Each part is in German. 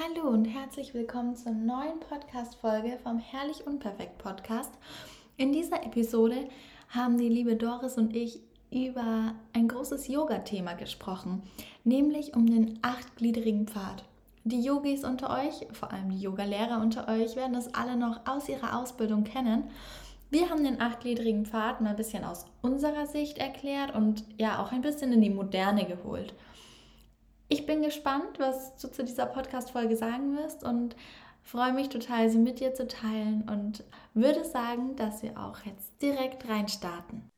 Hallo und herzlich willkommen zur neuen Podcast-Folge vom Herrlich Unperfekt Podcast. In dieser Episode haben die liebe Doris und ich über ein großes Yoga-Thema gesprochen, nämlich um den achtgliedrigen Pfad. Die Yogis unter euch, vor allem die Yoga-Lehrer unter euch, werden das alle noch aus ihrer Ausbildung kennen. Wir haben den achtgliedrigen Pfad mal ein bisschen aus unserer Sicht erklärt und ja auch ein bisschen in die Moderne geholt. Ich bin gespannt, was du zu dieser Podcast-Folge sagen wirst und freue mich total, sie mit dir zu teilen und würde sagen, dass wir auch jetzt direkt reinstarten.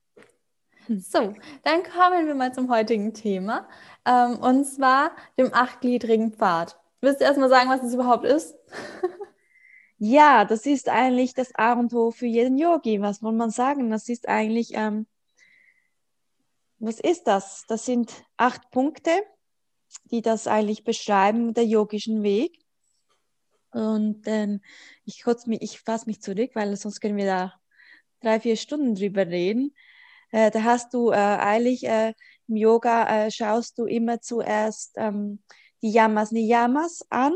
So, dann kommen wir mal zum heutigen Thema ähm, und zwar dem achtgliedrigen Pfad. Willst du erstmal sagen, was es überhaupt ist? ja, das ist eigentlich das A und O für jeden Yogi. Was soll man sagen? Das ist eigentlich, ähm, was ist das? Das sind acht Punkte die das eigentlich beschreiben, der yogischen Weg. Und ähm, ich, ich fasse mich zurück, weil sonst können wir da drei, vier Stunden drüber reden. Äh, da hast du äh, eigentlich äh, im Yoga äh, schaust du immer zuerst ähm, die Yamas, Niyamas an.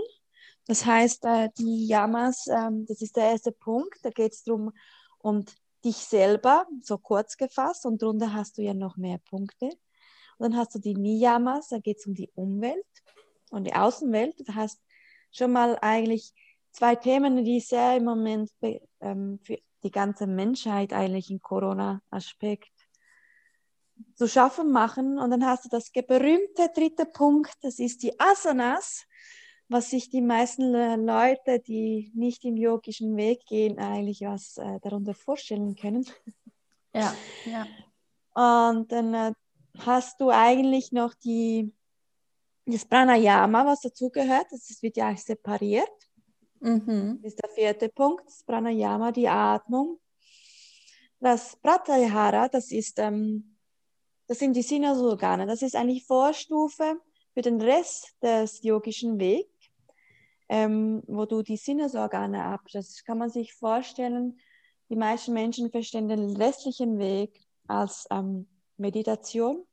Das heißt, äh, die Yamas, ähm, das ist der erste Punkt. Da geht es darum, um dich selber, so kurz gefasst. Und darunter hast du ja noch mehr Punkte. Und dann hast du die Niyamas, da geht es um die Umwelt und die Außenwelt. Du hast schon mal eigentlich zwei Themen, die sehr im Moment ähm, für die ganze Menschheit eigentlich im Corona-Aspekt zu schaffen machen. Und dann hast du das berühmte dritte Punkt, das ist die Asanas, was sich die meisten Leute, die nicht im yogischen Weg gehen, eigentlich was äh, darunter vorstellen können. Ja, ja. Und dann äh, hast du eigentlich noch die, das Pranayama, was dazugehört. Das wird ja separiert. Mhm. Das ist der vierte Punkt, das Pranayama, die Atmung. Das Pratyahara, das ist, ähm, das sind die Sinnesorgane. Das ist eigentlich Vorstufe für den Rest des yogischen Wegs, ähm, wo du die Sinnesorgane ab. Das kann man sich vorstellen. Die meisten Menschen verstehen den restlichen Weg als ähm, Meditation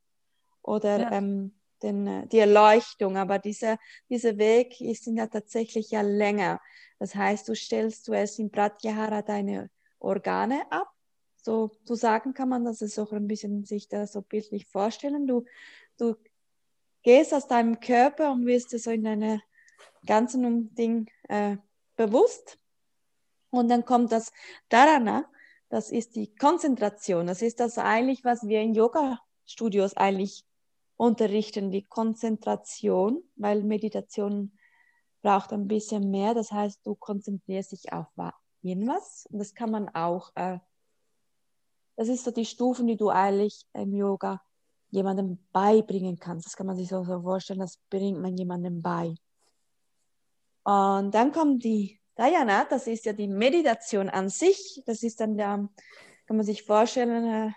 oder ja. ähm, den, äh, die Erleuchtung. Aber dieser, dieser Weg ist ja tatsächlich ja länger. Das heißt, du stellst zuerst im Pratyahara deine Organe ab. So zu sagen kann man das ist auch ein bisschen sich das so bildlich vorstellen. Du, du gehst aus deinem Körper und wirst so in deine ganzen Ding äh, bewusst. Und dann kommt das Dharana, das ist die Konzentration. Das ist das eigentlich, was wir in Yoga-Studios eigentlich unterrichten, die Konzentration, weil Meditation braucht ein bisschen mehr. Das heißt, du konzentrierst dich auf irgendwas. Und das kann man auch, äh, das ist so die Stufen, die du eigentlich im Yoga jemandem beibringen kannst. Das kann man sich so, so vorstellen, das bringt man jemandem bei. Und dann kommt die Dhyana, das ist ja die Meditation an sich. Das ist dann der, kann man sich vorstellen, äh,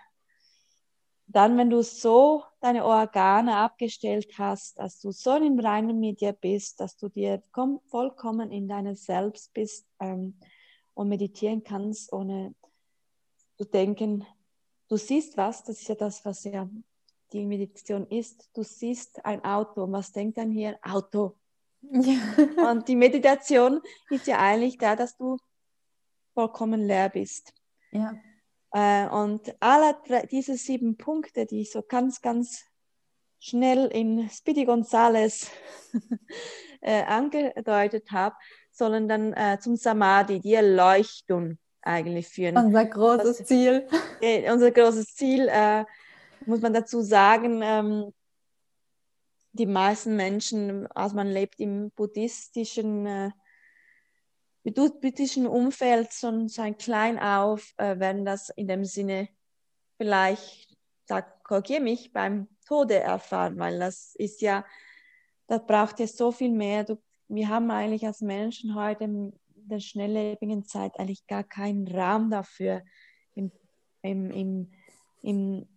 dann, wenn du so deine Organe abgestellt hast, dass du so im Reinen mit dir bist, dass du dir vollkommen in deinem Selbst bist ähm, und meditieren kannst, ohne zu denken, du siehst was, das ist ja das, was ja die Meditation ist. Du siehst ein Auto. Und was denkt dann hier? Auto. Ja. Und die Meditation ist ja eigentlich da, dass du vollkommen leer bist. Ja. Äh, und alle diese sieben Punkte, die ich so ganz, ganz schnell in Speedy Gonzales äh, angedeutet habe, sollen dann äh, zum Samadhi, die Erleuchtung eigentlich führen. Unser großes Was, Ziel. Äh, unser großes Ziel, äh, muss man dazu sagen, ähm, die meisten Menschen, also man lebt im buddhistischen äh, buddhistischen Umfeld schon sein klein auf, äh, werden das in dem Sinne vielleicht, sag, korrigiere mich, beim Tode erfahren, weil das ist ja, da braucht ja so viel mehr. Du, wir haben eigentlich als Menschen heute in der schnelllebigen Zeit eigentlich gar keinen Raum dafür im, im, im, im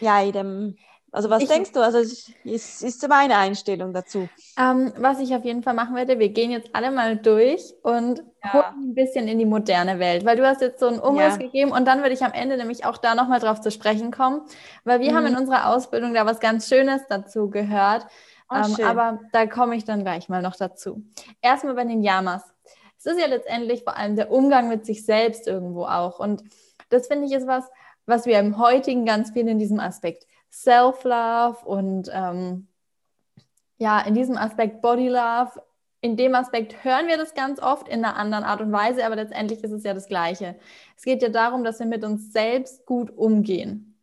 ja, in dem also was ich, denkst du? Also ist, ist meine Einstellung dazu. Ähm, was ich auf jeden Fall machen werde, wir gehen jetzt alle mal durch und ja. gucken ein bisschen in die moderne Welt, weil du hast jetzt so einen Umriss ja. gegeben und dann würde ich am Ende nämlich auch da nochmal drauf zu sprechen kommen, weil wir mhm. haben in unserer Ausbildung da was ganz Schönes dazu gehört, Oh, ähm, aber da komme ich dann gleich mal noch dazu. Erstmal bei den Yamas. Es ist ja letztendlich vor allem der Umgang mit sich selbst irgendwo auch. Und das finde ich ist was, was wir im heutigen ganz viel in diesem Aspekt Self-Love und ähm, ja, in diesem Aspekt Body Love, in dem Aspekt hören wir das ganz oft in einer anderen Art und Weise, aber letztendlich ist es ja das Gleiche. Es geht ja darum, dass wir mit uns selbst gut umgehen.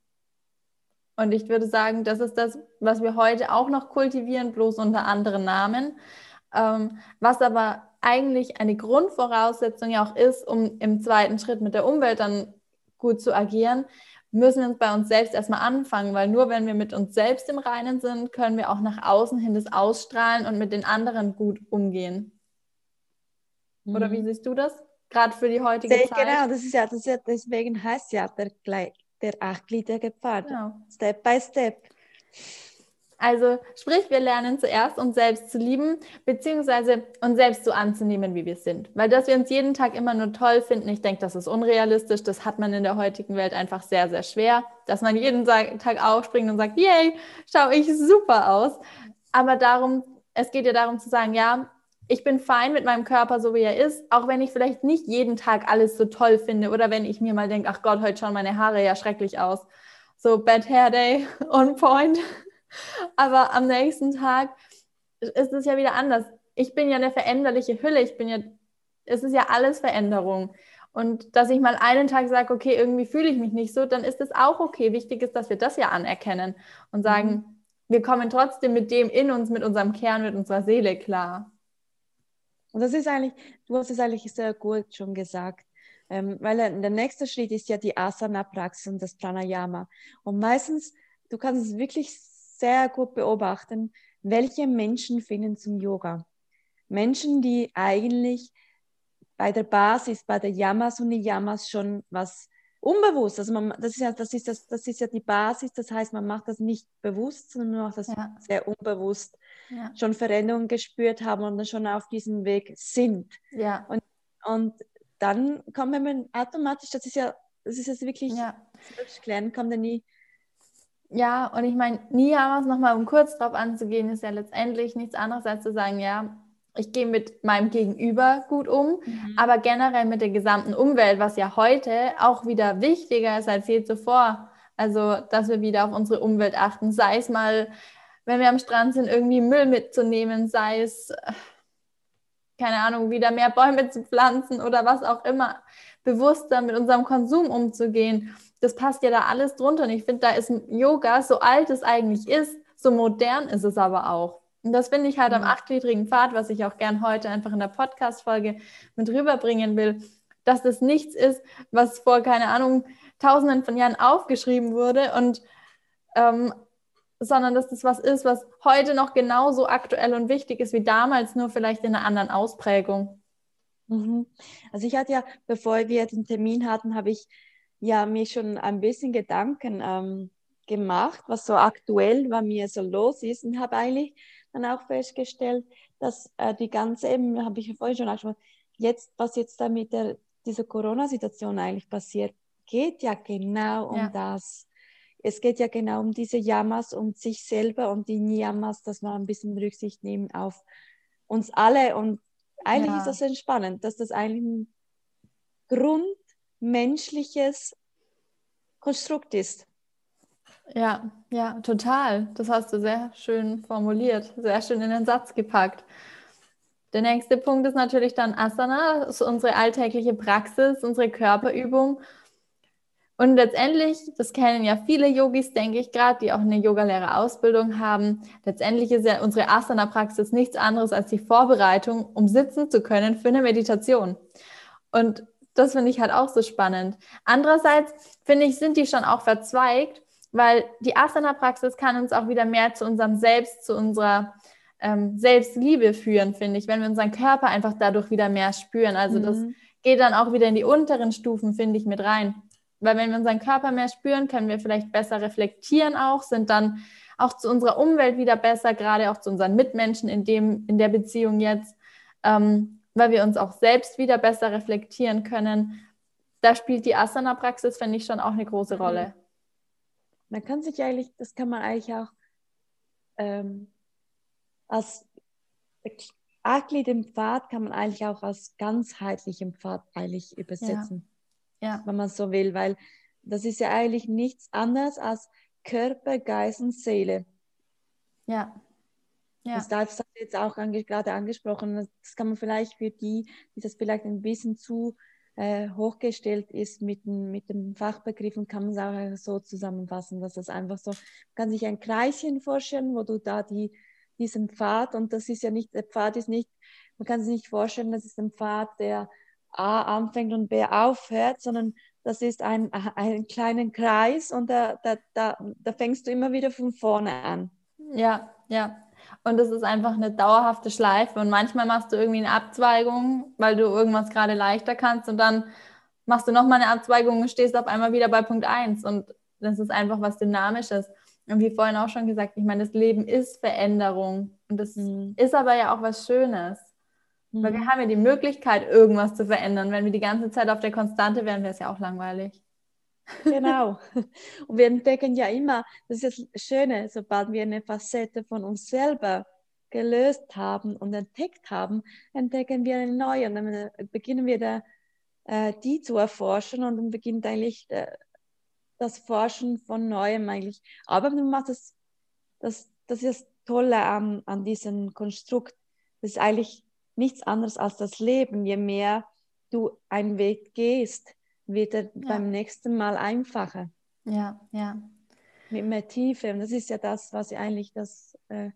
Und ich würde sagen, das ist das, was wir heute auch noch kultivieren, bloß unter anderen Namen. Ähm, was aber eigentlich eine Grundvoraussetzung ja auch ist, um im zweiten Schritt mit der Umwelt dann gut zu agieren, müssen wir uns bei uns selbst erstmal anfangen, weil nur wenn wir mit uns selbst im Reinen sind, können wir auch nach außen hin das ausstrahlen und mit den anderen gut umgehen. Mhm. Oder wie mhm. siehst du das? Gerade für die heutige Sehr, Zeit. Genau, das ist ja, das ist ja deswegen heißt ja der, der achtgliedrige Pfad. Genau. Step by Step. Also sprich, wir lernen zuerst uns selbst zu lieben, beziehungsweise uns selbst so anzunehmen, wie wir sind. Weil dass wir uns jeden Tag immer nur toll finden, ich denke, das ist unrealistisch. Das hat man in der heutigen Welt einfach sehr, sehr schwer. Dass man jeden Tag aufspringt und sagt, yay, schaue ich super aus. Aber darum, es geht ja darum zu sagen, ja, ich bin fein mit meinem Körper, so wie er ist, auch wenn ich vielleicht nicht jeden Tag alles so toll finde oder wenn ich mir mal denke, ach Gott, heute schauen meine Haare ja schrecklich aus. So Bad Hair Day on point. Aber am nächsten Tag ist es ja wieder anders. Ich bin ja eine veränderliche Hülle. Ich bin ja, es ist ja alles Veränderung. Und dass ich mal einen Tag sage, okay, irgendwie fühle ich mich nicht so, dann ist es auch okay. Wichtig ist, dass wir das ja anerkennen und sagen, mhm. wir kommen trotzdem mit dem in uns, mit unserem Kern, mit unserer Seele klar. Und das ist eigentlich, du hast es eigentlich sehr gut schon gesagt. Ähm, weil der nächste Schritt ist ja die Asana-Praxis und das Pranayama. Und meistens, du kannst es wirklich sehr gut beobachten, welche Menschen finden zum Yoga. Menschen, die eigentlich bei der Basis, bei der Yamas und Niyamas schon was unbewusst, also man, das, ist ja, das, ist das, das ist ja die Basis, das heißt, man macht das nicht bewusst, sondern man macht das ja. sehr unbewusst, ja. schon Veränderungen gespürt haben und dann schon auf diesem Weg sind. Ja. Und, und dann kommt man automatisch, das ist ja, das ist jetzt wirklich, ja. klären, kommt dann nie ja, und ich meine, Niyamas nochmal, um kurz drauf anzugehen, ist ja letztendlich nichts anderes als zu sagen, ja, ich gehe mit meinem Gegenüber gut um, mhm. aber generell mit der gesamten Umwelt, was ja heute auch wieder wichtiger ist als je zuvor. Also, dass wir wieder auf unsere Umwelt achten, sei es mal, wenn wir am Strand sind, irgendwie Müll mitzunehmen, sei es, keine Ahnung, wieder mehr Bäume zu pflanzen oder was auch immer, bewusster mit unserem Konsum umzugehen das passt ja da alles drunter. Und ich finde, da ist Yoga, so alt es eigentlich ist, so modern ist es aber auch. Und das finde ich halt mhm. am achtgliedrigen Pfad, was ich auch gern heute einfach in der Podcast-Folge mit rüberbringen will, dass das nichts ist, was vor, keine Ahnung, tausenden von Jahren aufgeschrieben wurde und ähm, sondern dass das was ist, was heute noch genauso aktuell und wichtig ist wie damals, nur vielleicht in einer anderen Ausprägung. Mhm. Also ich hatte ja, bevor wir den Termin hatten, habe ich ja mir schon ein bisschen Gedanken ähm, gemacht, was so aktuell bei mir so los ist und habe eigentlich dann auch festgestellt, dass äh, die ganze, eben habe ich ja vorhin schon angesprochen, jetzt, was jetzt da mit der, dieser Corona-Situation eigentlich passiert, geht ja genau um ja. das. Es geht ja genau um diese Yamas, um sich selber und die Niyamas, dass wir ein bisschen Rücksicht nehmen auf uns alle. Und eigentlich ja. ist das entspannend, dass das eigentlich ein Grund menschliches Konstrukt ist. Ja, ja, total. Das hast du sehr schön formuliert, sehr schön in den Satz gepackt. Der nächste Punkt ist natürlich dann Asana, ist unsere alltägliche Praxis, unsere Körperübung. Und letztendlich, das kennen ja viele Yogis, denke ich gerade, die auch eine Yogalehrerausbildung haben. Letztendlich ist ja unsere Asana-Praxis nichts anderes als die Vorbereitung, um sitzen zu können für eine Meditation. Und das finde ich halt auch so spannend. Andererseits finde ich, sind die schon auch verzweigt, weil die Asana-Praxis kann uns auch wieder mehr zu unserem Selbst, zu unserer ähm, Selbstliebe führen, finde ich, wenn wir unseren Körper einfach dadurch wieder mehr spüren. Also mhm. das geht dann auch wieder in die unteren Stufen, finde ich, mit rein. Weil wenn wir unseren Körper mehr spüren, können wir vielleicht besser reflektieren auch, sind dann auch zu unserer Umwelt wieder besser, gerade auch zu unseren Mitmenschen in, dem, in der Beziehung jetzt. Ähm, weil wir uns auch selbst wieder besser reflektieren können. Da spielt die Asana-Praxis, finde ich, schon auch eine große Rolle. Mhm. Man kann sich eigentlich, das kann man eigentlich auch ähm, als Akli, den Pfad, kann man eigentlich auch als ganzheitlichen Pfad eigentlich übersetzen. Ja. ja. Wenn man so will, weil das ist ja eigentlich nichts anderes als Körper, Geist und Seele. Ja. ja. Das darf jetzt auch ange gerade angesprochen. Das kann man vielleicht für die, die das vielleicht ein bisschen zu äh, hochgestellt ist mit, mit den Fachbegriffen, kann man es auch so zusammenfassen, dass das einfach so, man kann sich ein Kreischen vorstellen, wo du da die, diesen Pfad, und das ist ja nicht, der Pfad ist nicht, man kann sich nicht vorstellen, das ist ein Pfad, der A anfängt und B aufhört, sondern das ist ein, ein kleiner Kreis und da, da, da, da fängst du immer wieder von vorne an. Ja, ja. Und es ist einfach eine dauerhafte Schleife. Und manchmal machst du irgendwie eine Abzweigung, weil du irgendwas gerade leichter kannst. Und dann machst du nochmal eine Abzweigung und stehst auf einmal wieder bei Punkt 1. Und das ist einfach was Dynamisches. Und wie vorhin auch schon gesagt, ich meine, das Leben ist Veränderung. Und das mhm. ist aber ja auch was Schönes. Mhm. Weil wir haben ja die Möglichkeit, irgendwas zu verändern. Wenn wir die ganze Zeit auf der Konstante wären, wäre es ja auch langweilig. Genau. Und wir entdecken ja immer, das ist das Schöne, sobald wir eine Facette von uns selber gelöst haben und entdeckt haben, entdecken wir eine neue und dann beginnen wir da, äh, die zu erforschen und dann beginnt eigentlich äh, das Forschen von Neuem eigentlich. Aber du machst das, das, das ist das Tolle an, an diesem Konstrukt. Das ist eigentlich nichts anderes als das Leben. Je mehr du einen Weg gehst, wird er ja. beim nächsten Mal einfacher. Ja, ja. Mit mehr Tiefe. Und das ist ja das, was eigentlich das äh,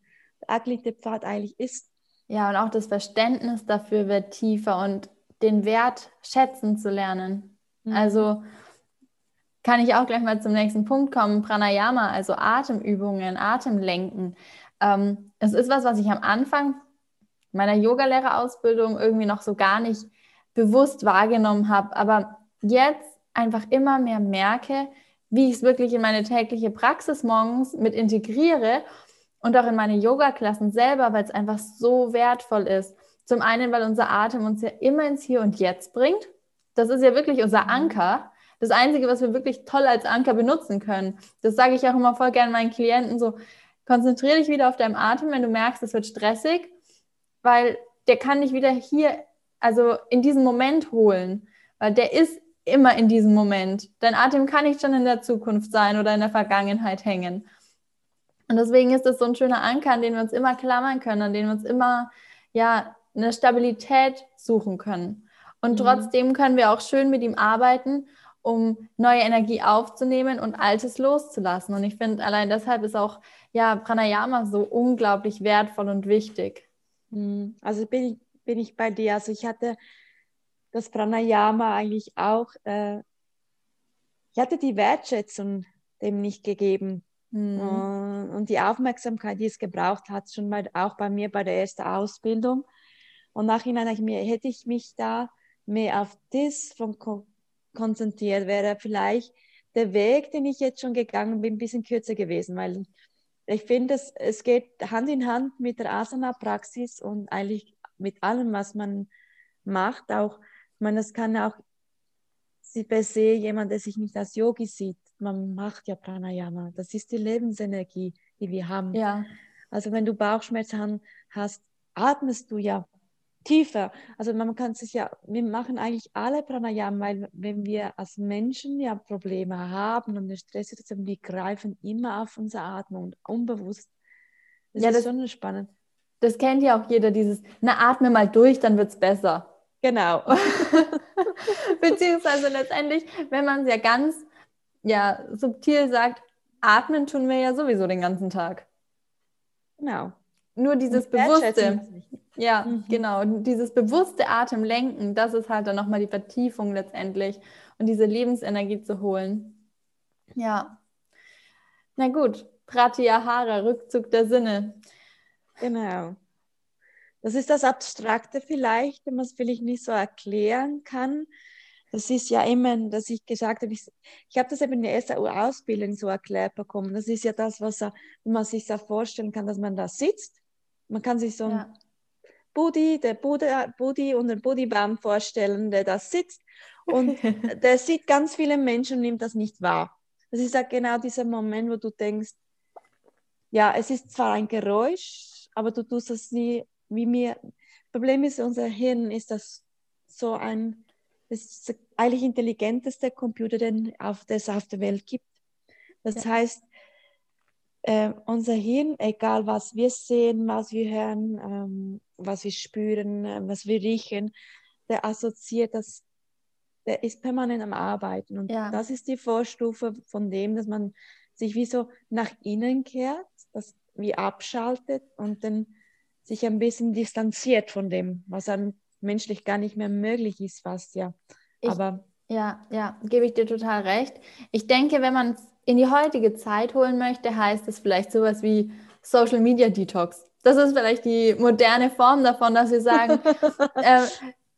agliche Pfad eigentlich ist. Ja, und auch das Verständnis dafür wird tiefer und den Wert schätzen zu lernen. Mhm. Also kann ich auch gleich mal zum nächsten Punkt kommen. Pranayama, also Atemübungen, Atemlenken. Ähm, es ist was, was ich am Anfang meiner Yogalehrerausbildung irgendwie noch so gar nicht bewusst wahrgenommen habe. Aber jetzt einfach immer mehr merke, wie ich es wirklich in meine tägliche Praxis morgens mit integriere und auch in meine Yoga-Klassen selber, weil es einfach so wertvoll ist. Zum einen, weil unser Atem uns ja immer ins Hier und Jetzt bringt. Das ist ja wirklich unser mhm. Anker. Das Einzige, was wir wirklich toll als Anker benutzen können. Das sage ich auch immer voll gerne meinen Klienten so. Konzentriere dich wieder auf deinen Atem, wenn du merkst, es wird stressig, weil der kann dich wieder hier, also in diesen Moment holen, weil der ist immer in diesem Moment. Dein Atem kann nicht schon in der Zukunft sein oder in der Vergangenheit hängen. Und deswegen ist das so ein schöner Anker, an den wir uns immer klammern können, an den wir uns immer ja eine Stabilität suchen können. Und mhm. trotzdem können wir auch schön mit ihm arbeiten, um neue Energie aufzunehmen und Altes loszulassen. Und ich finde, allein deshalb ist auch ja Pranayama so unglaublich wertvoll und wichtig. Mhm. Also bin ich, bin ich bei dir. Also ich hatte das Pranayama eigentlich auch, äh, ich hatte die Wertschätzung dem nicht gegeben. Mhm. Und, und die Aufmerksamkeit, die es gebraucht hat, schon mal auch bei mir bei der ersten Ausbildung. Und nachhinein ich mir, hätte ich mich da mehr auf das von konzentriert, wäre vielleicht der Weg, den ich jetzt schon gegangen bin, ein bisschen kürzer gewesen, weil ich finde, es, es geht Hand in Hand mit der Asana-Praxis und eigentlich mit allem, was man macht, auch ich meine, das kann auch per se jemand, der sich nicht als Yogi sieht. Man macht ja Pranayama. Das ist die Lebensenergie, die wir haben. Ja. Also wenn du Bauchschmerzen hast, atmest du ja tiefer. Also man kann sich ja, wir machen eigentlich alle Pranayama, weil wenn wir als Menschen ja Probleme haben und eine Stresssituation, wir greifen immer auf unsere Atmung unbewusst. Das ja, ist das, schon spannend. Das kennt ja auch jeder, dieses, na atme mal durch, dann wird es besser. Genau. Beziehungsweise letztendlich, wenn man es ja ganz ja, subtil sagt, atmen tun wir ja sowieso den ganzen Tag. Genau. Nur dieses bewusste, ja, mhm. genau, dieses bewusste Atemlenken, das ist halt dann nochmal die Vertiefung letztendlich und diese Lebensenergie zu holen. Ja. Na gut, Pratyahara, Rückzug der Sinne. Genau. Das ist das Abstrakte vielleicht, wenn man es vielleicht nicht so erklären kann. Das ist ja immer, dass ich gesagt habe, ich, ich habe das eben in der ersten Ausbildung so erklärt bekommen. Das ist ja das, was man sich so vorstellen kann, dass man da sitzt. Man kann sich so ein ja. Buddy, der Buddha, Buddy und den Buddybaum vorstellen, der da sitzt und der sieht ganz viele Menschen und nimmt das nicht wahr. Das ist ja genau dieser Moment, wo du denkst, ja, es ist zwar ein Geräusch, aber du tust das nie wie mir. Problem ist, unser Hirn ist das so ein, das ist eigentlich intelligenteste Computer, den auf, das auf der Welt gibt. Das ja. heißt, äh, unser Hirn, egal was wir sehen, was wir hören, ähm, was wir spüren, äh, was wir riechen, der assoziiert das, der ist permanent am Arbeiten. Und ja. das ist die Vorstufe von dem, dass man sich wie so nach innen kehrt, das wie abschaltet und dann sich ein bisschen distanziert von dem, was dann menschlich gar nicht mehr möglich ist, fast ja. Ich, Aber ja, ja, gebe ich dir total recht. Ich denke, wenn man es in die heutige Zeit holen möchte, heißt es vielleicht sowas wie Social Media Detox. Das ist vielleicht die moderne Form davon, dass wir sagen, äh,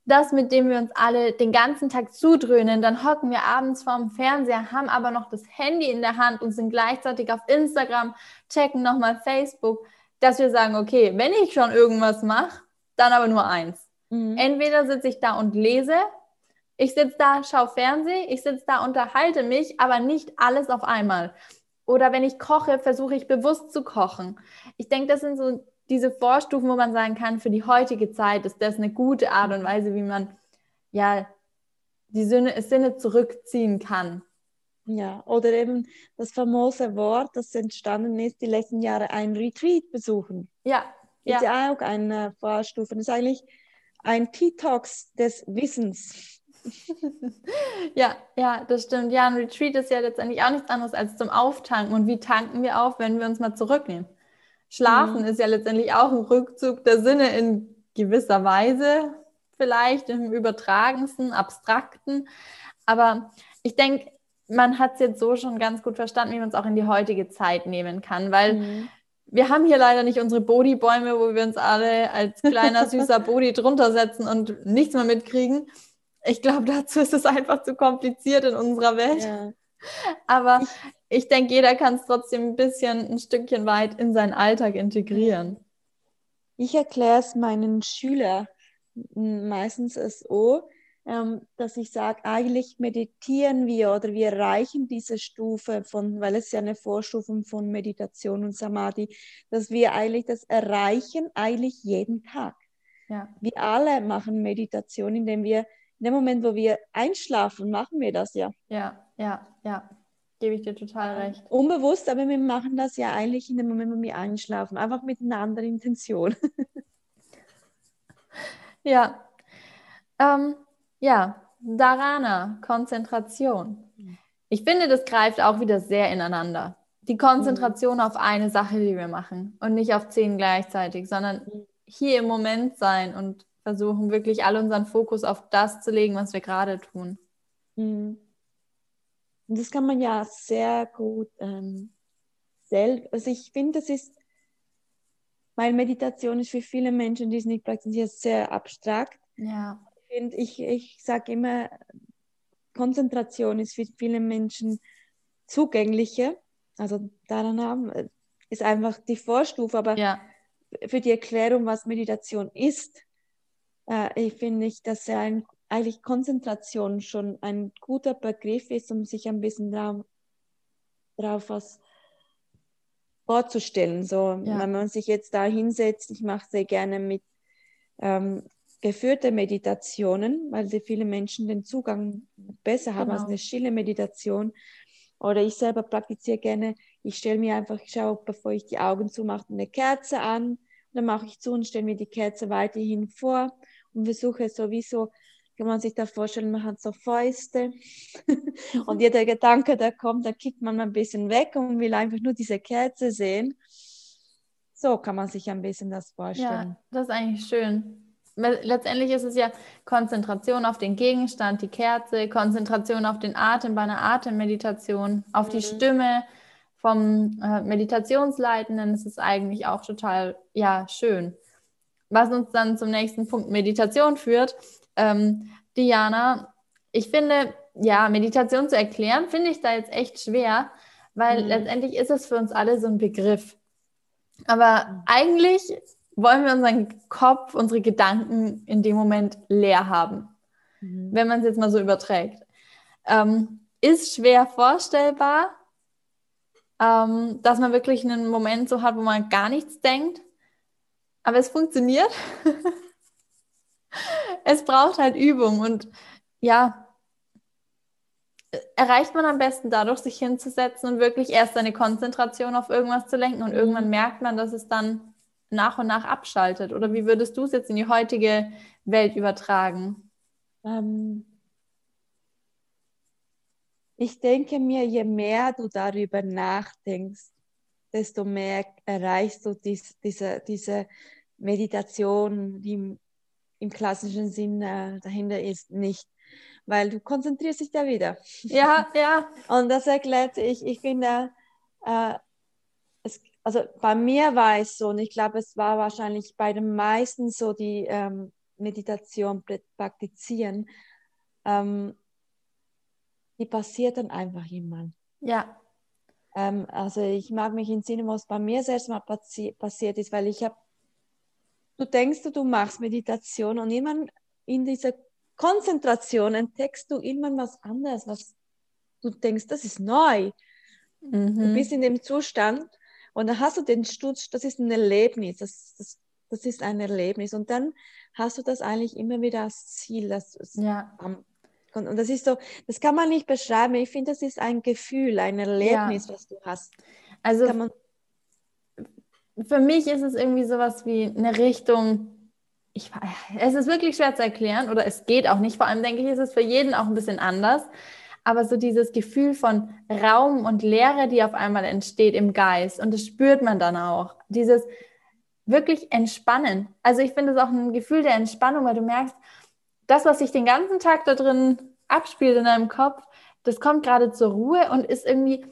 das, mit dem wir uns alle den ganzen Tag zudröhnen, dann hocken wir abends vorm Fernseher, haben aber noch das Handy in der Hand und sind gleichzeitig auf Instagram, checken nochmal Facebook, dass wir sagen, okay, wenn ich schon irgendwas mache, dann aber nur eins. Mhm. Entweder sitze ich da und lese, ich sitze da, schaue Fernsehen, ich sitze da, unterhalte mich, aber nicht alles auf einmal. Oder wenn ich koche, versuche ich bewusst zu kochen. Ich denke, das sind so diese Vorstufen, wo man sagen kann, für die heutige Zeit ist das eine gute Art und Weise, wie man ja die Sinne, Sinne zurückziehen kann. Ja, oder eben das famose Wort, das entstanden ist, die letzten Jahre ein Retreat besuchen. Ja. Ist ja, ja auch eine Vorstufe. Das ist eigentlich ein Detox des Wissens. ja, ja, das stimmt. Ja, ein Retreat ist ja letztendlich auch nichts anderes als zum Auftanken. Und wie tanken wir auf, wenn wir uns mal zurücknehmen? Schlafen mhm. ist ja letztendlich auch ein Rückzug der Sinne in gewisser Weise, vielleicht im übertragensten, abstrakten. Aber ich denke, man hat es jetzt so schon ganz gut verstanden, wie man es auch in die heutige Zeit nehmen kann, weil mhm. wir haben hier leider nicht unsere Bodybäume, wo wir uns alle als kleiner süßer Body drunter setzen und nichts mehr mitkriegen. Ich glaube, dazu ist es einfach zu kompliziert in unserer Welt. Ja. Aber ich denke, jeder kann es trotzdem ein bisschen, ein Stückchen weit in seinen Alltag integrieren. Ich erkläre es meinen Schülern meistens so, dass ich sage, eigentlich meditieren wir oder wir erreichen diese Stufe von, weil es ja eine Vorstufe von Meditation und Samadhi, dass wir eigentlich das erreichen, eigentlich jeden Tag. Ja. Wir alle machen Meditation, indem wir in dem Moment, wo wir einschlafen, machen wir das ja. Ja, ja, ja. Gebe ich dir total recht. Unbewusst, aber wir machen das ja eigentlich in dem Moment, wo wir einschlafen, einfach mit einer anderen Intention. ja. Ähm, ja, Dharana, Konzentration. Ich finde, das greift auch wieder sehr ineinander. Die Konzentration mhm. auf eine Sache, die wir machen und nicht auf zehn gleichzeitig, sondern hier im Moment sein und versuchen wirklich all unseren Fokus auf das zu legen, was wir gerade tun. Mhm. Und das kann man ja sehr gut ähm, selbst, also ich finde, das ist, weil Meditation ist für viele Menschen, die es nicht praktizieren, sehr abstrakt. Ja. Ich, find, ich, ich sage immer, Konzentration ist für viele Menschen zugänglicher. Also daran haben, ist einfach die Vorstufe, aber ja. für die Erklärung, was Meditation ist, äh, ich finde ich, dass er ein eigentlich Konzentration schon ein guter Begriff ist, um sich ein bisschen darauf, darauf was vorzustellen. So, ja. wenn man sich jetzt da hinsetzt, ich mache sehr gerne mit ähm, geführte Meditationen, weil sehr viele Menschen den Zugang besser haben genau. als eine stille Meditation. Oder ich selber praktiziere gerne, ich stelle mir einfach, ich schaue, bevor ich die Augen zumache, eine Kerze an. Dann mache ich zu und stelle mir die Kerze weiterhin vor und versuche sowieso kann man sich da vorstellen, man hat so Fäuste und jeder Gedanke, der kommt, da kickt man ein bisschen weg und will einfach nur diese Kerze sehen. So kann man sich ein bisschen das vorstellen. Ja, das ist eigentlich schön. Letztendlich ist es ja Konzentration auf den Gegenstand, die Kerze, Konzentration auf den Atem bei einer Atemmeditation, auf mhm. die Stimme vom äh, Meditationsleitenden. Das ist eigentlich auch total ja, schön. Was uns dann zum nächsten Punkt Meditation führt, ähm, Diana, ich finde, ja, Meditation zu erklären, finde ich da jetzt echt schwer, weil mhm. letztendlich ist es für uns alle so ein Begriff. Aber mhm. eigentlich wollen wir unseren Kopf, unsere Gedanken in dem Moment leer haben, mhm. wenn man es jetzt mal so überträgt. Ähm, ist schwer vorstellbar, ähm, dass man wirklich einen Moment so hat, wo man gar nichts denkt. Aber es funktioniert. es braucht halt Übung und ja, erreicht man am besten dadurch, sich hinzusetzen und wirklich erst seine Konzentration auf irgendwas zu lenken und irgendwann mhm. merkt man, dass es dann nach und nach abschaltet. Oder wie würdest du es jetzt in die heutige Welt übertragen? Ähm, ich denke mir, je mehr du darüber nachdenkst, desto mehr erreichst du dies, diese, diese Meditation, die im, im klassischen Sinne dahinter ist, nicht. Weil du konzentrierst dich da wieder. Ja, ja. Und das erklärt ich, ich finde, äh, also bei mir war es so, und ich glaube, es war wahrscheinlich bei den meisten so, die ähm, Meditation praktizieren, ähm, die passiert dann einfach jemand. Ja. Ähm, also ich mag mich entsinnen, was bei mir erste Mal passi passiert ist, weil ich habe, du denkst, du machst Meditation und irgendwann in dieser Konzentration entdeckst du irgendwann was anderes, was du denkst, das ist neu. Mhm. Du bist in dem Zustand und dann hast du den Stutz, das ist ein Erlebnis, das, das, das ist ein Erlebnis. Und dann hast du das eigentlich immer wieder als Ziel, das ja. und, und das ist so, das kann man nicht beschreiben. Ich finde, das ist ein Gefühl, ein Erlebnis, ja. was du hast. Also für mich ist es irgendwie sowas wie eine Richtung. Ich, es ist wirklich schwer zu erklären oder es geht auch nicht. Vor allem denke ich, ist es für jeden auch ein bisschen anders. Aber so dieses Gefühl von Raum und Leere, die auf einmal entsteht im Geist und das spürt man dann auch. Dieses wirklich Entspannen. Also ich finde es auch ein Gefühl der Entspannung, weil du merkst, das, was sich den ganzen Tag da drin abspielt in deinem Kopf, das kommt gerade zur Ruhe und ist irgendwie,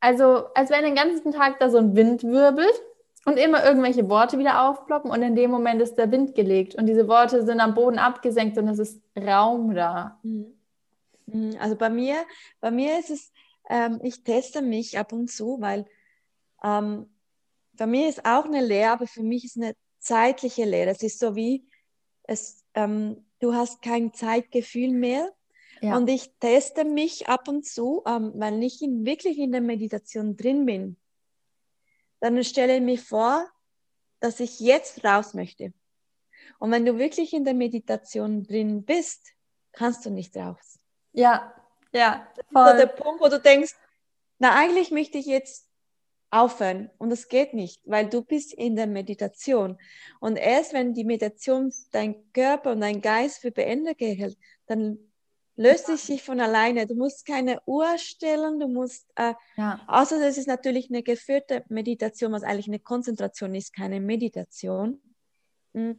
also als wenn den ganzen Tag da so ein Wind wirbelt und immer irgendwelche Worte wieder aufploppen und in dem Moment ist der Wind gelegt und diese Worte sind am Boden abgesenkt und es ist Raum da. Mhm. Mhm. Also bei mir, bei mir ist es, ähm, ich teste mich ab und zu, weil ähm, bei mir ist auch eine Lehre, aber für mich ist eine zeitliche Lehre. Es ist so wie, es, ähm, du hast kein Zeitgefühl mehr. Ja. Und ich teste mich ab und zu, ähm, weil ich in, wirklich in der Meditation drin bin. Dann stelle ich mir vor, dass ich jetzt raus möchte. Und wenn du wirklich in der Meditation drin bist, kannst du nicht raus. Ja, ja. Voll. Das der Punkt, wo du denkst, na eigentlich möchte ich jetzt aufhören. Und das geht nicht, weil du bist in der Meditation. Und erst wenn die Meditation dein Körper und dein Geist für beendet hält, dann löst es sich von alleine. Du musst keine Uhr stellen, du musst, äh, ja. außer das ist natürlich eine geführte Meditation, was eigentlich eine Konzentration ist, keine Meditation. Mhm.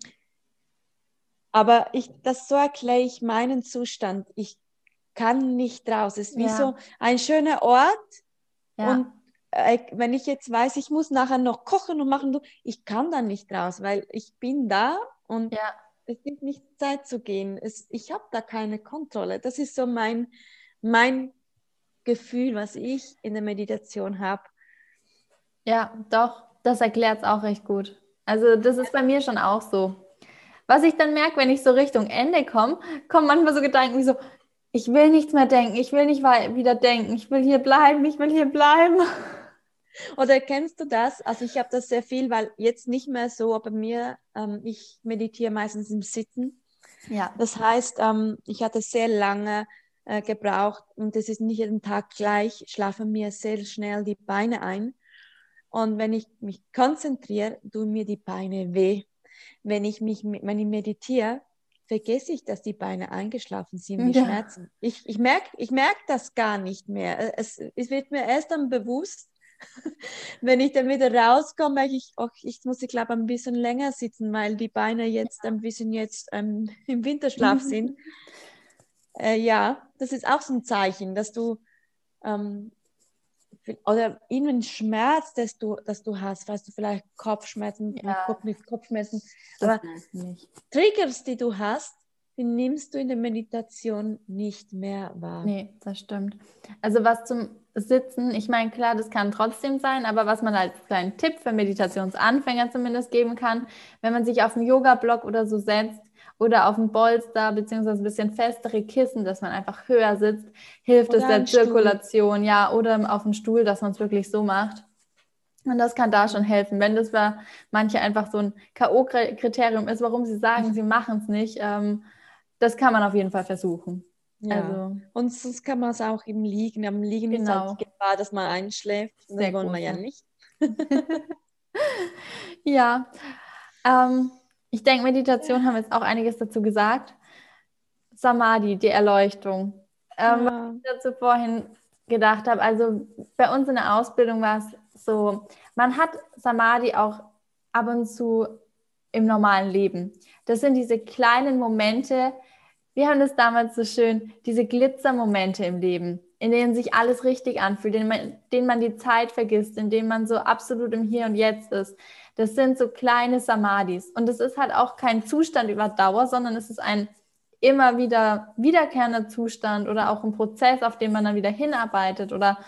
Aber ich, das so erkläre ich meinen Zustand. Ich kann nicht raus. Es ist wie ja. so ein schöner Ort ja. und äh, wenn ich jetzt weiß, ich muss nachher noch kochen und machen, ich kann dann nicht raus, weil ich bin da und ja. es ist nicht Zeit zu gehen. Es, ich habe da keine Kontrolle. Das ist so mein, mein Gefühl, was ich in der Meditation habe. Ja, doch, das erklärt es auch recht gut. Also das ist bei mir schon auch so. Was ich dann merke, wenn ich so Richtung Ende komme, kommen manchmal so Gedanken wie so, ich will nichts mehr denken, ich will nicht wieder denken, ich will hier bleiben, ich will hier bleiben. Oder kennst du das? Also ich habe das sehr viel, weil jetzt nicht mehr so, aber mir, ähm, ich meditiere meistens im Sitzen. Ja. Das heißt, ähm, ich hatte sehr lange äh, gebraucht und das ist nicht jeden Tag gleich, schlafe mir sehr schnell die Beine ein. Und wenn ich mich konzentriere, tun mir die Beine weh. Wenn ich mich, wenn ich meditiere, vergesse ich, dass die Beine eingeschlafen sind, die ja. Schmerzen. Ich, ich merke ich merk das gar nicht mehr. Es, es wird mir erst dann bewusst, wenn ich dann wieder rauskomme, merke ich, oh, ich muss, ich glaube, ein bisschen länger sitzen, weil die Beine jetzt ein bisschen jetzt ähm, im Winterschlaf sind. Äh, ja, das ist auch so ein Zeichen, dass du ähm, oder irgendeinen Schmerz, das du, das du hast, weißt du, vielleicht Kopfschmerzen, ja. Kopf, nicht Kopfschmerzen, das aber Triggers, die du hast, die nimmst du in der Meditation nicht mehr wahr. Nee, das stimmt. Also was zum Sitzen, ich meine, klar, das kann trotzdem sein, aber was man als kleinen Tipp für Meditationsanfänger zumindest geben kann, wenn man sich auf einen Yoga-Block oder so setzt oder auf einen Bolster beziehungsweise ein bisschen festere Kissen, dass man einfach höher sitzt, hilft oder es der Zirkulation, Stuhl. ja, oder auf einen Stuhl, dass man es wirklich so macht Und das kann da schon helfen, wenn das für manche einfach so ein K.O.-Kriterium ist, warum sie sagen, sie machen es nicht. Ähm, das kann man auf jeden Fall versuchen. Ja. Also, und sonst kann man es auch im Liegen. Am Liegen genau. ist halt die Gefahr, dass man einschläft. Das Sehr wollen wir ja nicht. ja, ähm, ich denke, Meditation haben jetzt auch einiges dazu gesagt. Samadhi, die Erleuchtung. Ähm, ja. Was ich dazu vorhin gedacht habe, also bei uns in der Ausbildung war es so, man hat Samadhi auch ab und zu im normalen Leben. Das sind diese kleinen Momente, wir haben das damals so schön, diese Glitzermomente im Leben, in denen sich alles richtig anfühlt, in denen man die Zeit vergisst, in denen man so absolut im Hier und Jetzt ist. Das sind so kleine Samadhis. Und es ist halt auch kein Zustand über Dauer, sondern es ist ein immer wieder wiederkehrender Zustand oder auch ein Prozess, auf den man dann wieder hinarbeitet oder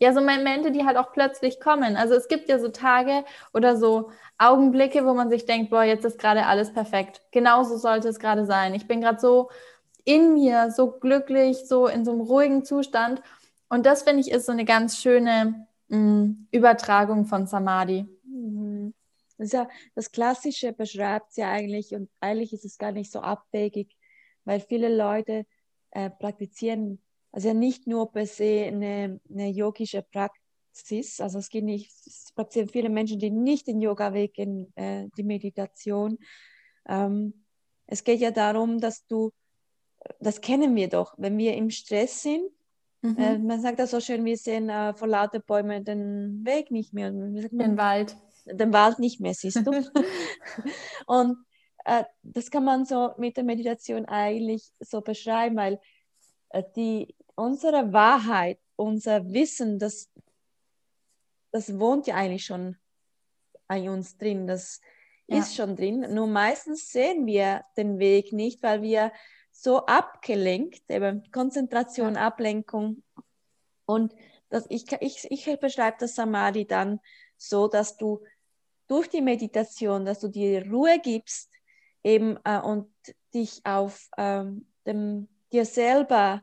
ja, so Momente, die halt auch plötzlich kommen. Also es gibt ja so Tage oder so Augenblicke, wo man sich denkt, boah, jetzt ist gerade alles perfekt. Genauso sollte es gerade sein. Ich bin gerade so in mir, so glücklich, so in so einem ruhigen Zustand. Und das finde ich ist so eine ganz schöne mh, mm, Übertragung von Samadhi. Das, ist ja, das Klassische beschreibt es ja eigentlich und eigentlich ist es gar nicht so abwegig, weil viele Leute äh, praktizieren, also ja nicht nur per se eine, eine yogische Praxis. Also es geht nicht, es praktizieren viele Menschen, die nicht den Yoga-Weg in äh, die Meditation. Ähm, es geht ja darum, dass du, das kennen wir doch, wenn wir im Stress sind, mhm. äh, man sagt das so schön, wir sehen äh, vor lauter Bäumen den Weg nicht mehr. Den Wald. Den Wald nicht mehr, siehst du. Und äh, das kann man so mit der Meditation eigentlich so beschreiben, weil äh, die, unsere Wahrheit, unser Wissen, das das wohnt ja eigentlich schon bei uns drin, das ja. ist schon drin. Nur meistens sehen wir den Weg nicht, weil wir so abgelenkt, eben Konzentration, ja. Ablenkung. Und das, ich, ich, ich beschreibe das Samadhi dann so, dass du durch die Meditation, dass du dir Ruhe gibst eben äh, und dich auf ähm, dem, dir selber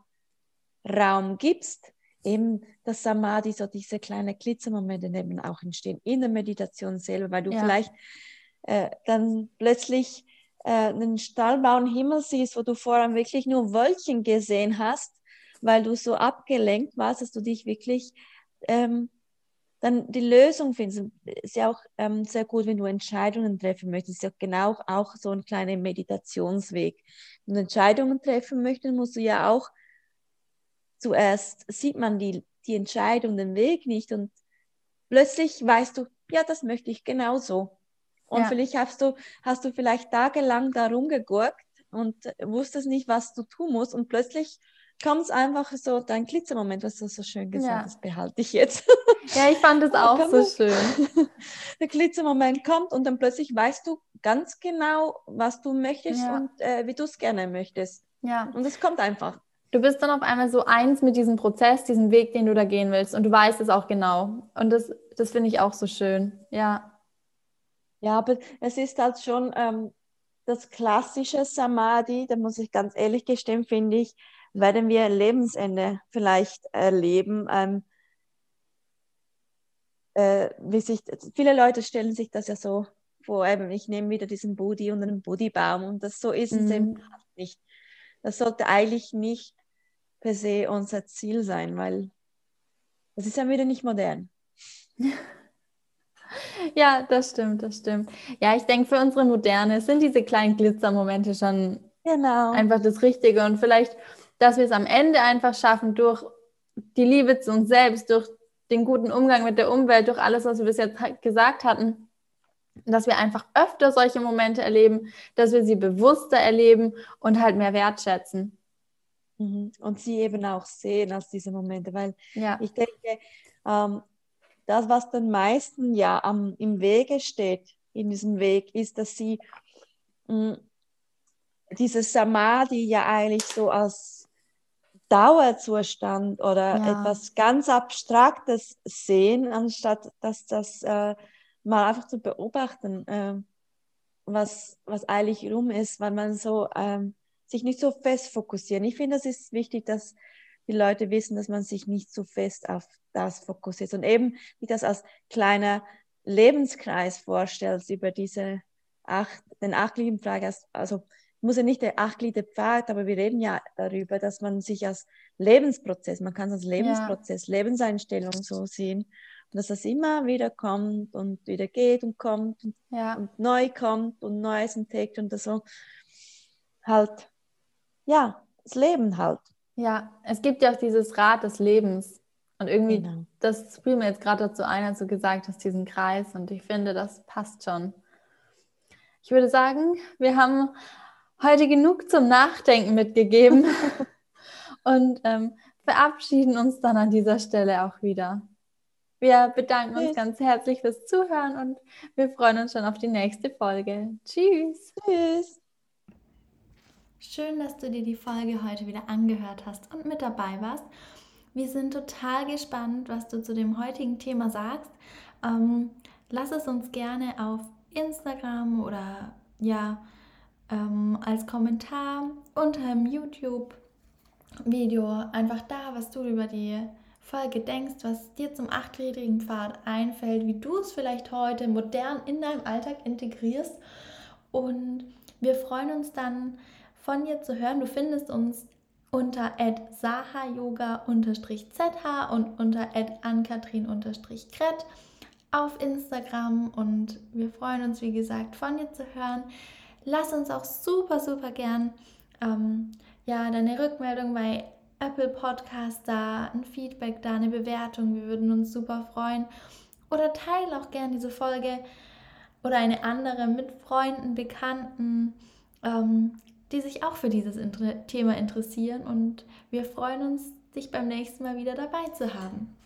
Raum gibst, eben das Samadhi, so diese kleinen Glitzermomente eben auch entstehen in der Meditation selber, weil du ja. vielleicht äh, dann plötzlich äh, einen stahlblauen Himmel siehst, wo du vorher wirklich nur Wölkchen gesehen hast, weil du so abgelenkt warst, dass du dich wirklich ähm, dann die Lösung findest. Ist ja auch ähm, sehr gut, wenn du Entscheidungen treffen möchtest. Ist ja genau auch so ein kleiner Meditationsweg. Wenn du Entscheidungen treffen möchtest, musst du ja auch zuerst sieht man die, die Entscheidung, den Weg nicht und plötzlich weißt du, ja, das möchte ich genauso. Und ja. vielleicht hast du, hast du vielleicht tagelang da rumgegurkt und wusstest nicht, was du tun musst und plötzlich kommt es einfach so, dein Glitzermoment, was du so schön gesagt ja. das behalte ich jetzt. Ja, ich fand es auch so schön. Der Glitzermoment kommt und dann plötzlich weißt du ganz genau, was du möchtest ja. und äh, wie du es gerne möchtest. Ja. Und es kommt einfach. Du bist dann auf einmal so eins mit diesem Prozess, diesem Weg, den du da gehen willst. Und du weißt es auch genau. Und das, das finde ich auch so schön. Ja. Ja, aber es ist halt schon ähm, das klassische Samadhi, da muss ich ganz ehrlich gestehen, finde ich, werden wir Lebensende vielleicht erleben. Ähm, äh, wie sich, viele Leute stellen sich das ja so vor, eben, ich nehme wieder diesen Budi und einen Budi-Baum und das so ist mhm. es eben nicht. Das sollte eigentlich nicht per se unser Ziel sein, weil das ist ja wieder nicht modern. Ja, das stimmt, das stimmt. Ja, ich denke, für unsere Moderne sind diese kleinen Glitzermomente schon genau. einfach das Richtige. Und vielleicht, dass wir es am Ende einfach schaffen, durch die Liebe zu uns selbst, durch den guten Umgang mit der Umwelt, durch alles, was wir bis jetzt gesagt hatten, dass wir einfach öfter solche Momente erleben, dass wir sie bewusster erleben und halt mehr wertschätzen. Mhm. Und sie eben auch sehen als diese Momente, weil ja. ich denke, ähm, das, was den meisten ja am, im Wege steht, in diesem Weg, ist, dass sie mh, mm, dieses Samadhi ja eigentlich so als Dauerzustand oder ja. etwas ganz Abstraktes sehen, anstatt dass das äh, mal einfach zu beobachten, äh, was, was eigentlich rum ist, weil man so ähm, sich nicht so fest fokussieren. Ich finde, es ist wichtig, dass die Leute wissen, dass man sich nicht zu fest auf das fokussiert und eben wie das als kleiner Lebenskreis vorstellst über diese acht, den achtgliedrigen also muss ja nicht der achtgliedrige Pfad, aber wir reden ja darüber, dass man sich als Lebensprozess, man kann es als Lebensprozess, ja. Lebenseinstellung so sehen, und dass das immer wieder kommt und wieder geht und kommt und, ja. und neu kommt und Neues entdeckt und das so halt, ja, das Leben halt. Ja, es gibt ja auch dieses Rad des Lebens. Und irgendwie, genau. das fiel mir jetzt gerade dazu ein, als du gesagt hast, diesen Kreis. Und ich finde, das passt schon. Ich würde sagen, wir haben heute genug zum Nachdenken mitgegeben und ähm, verabschieden uns dann an dieser Stelle auch wieder. Wir bedanken Tschüss. uns ganz herzlich fürs Zuhören und wir freuen uns schon auf die nächste Folge. Tschüss. Tschüss. Schön, dass du dir die Folge heute wieder angehört hast und mit dabei warst. Wir sind total gespannt, was du zu dem heutigen Thema sagst. Ähm, lass es uns gerne auf Instagram oder ja ähm, als Kommentar unter dem YouTube-Video einfach da, was du über die Folge denkst, was dir zum achtgliedrigen Pfad einfällt, wie du es vielleicht heute modern in deinem Alltag integrierst. Und wir freuen uns dann von dir zu hören. Du findest uns unter sahayoga-zh und unter ankatrin-kret auf Instagram und wir freuen uns, wie gesagt, von dir zu hören. Lass uns auch super, super gern ähm, ja, deine Rückmeldung bei Apple Podcast da, ein Feedback da, eine Bewertung. Wir würden uns super freuen. Oder teile auch gern diese Folge oder eine andere mit Freunden, Bekannten. Ähm, die sich auch für dieses Thema interessieren. Und wir freuen uns, dich beim nächsten Mal wieder dabei zu haben.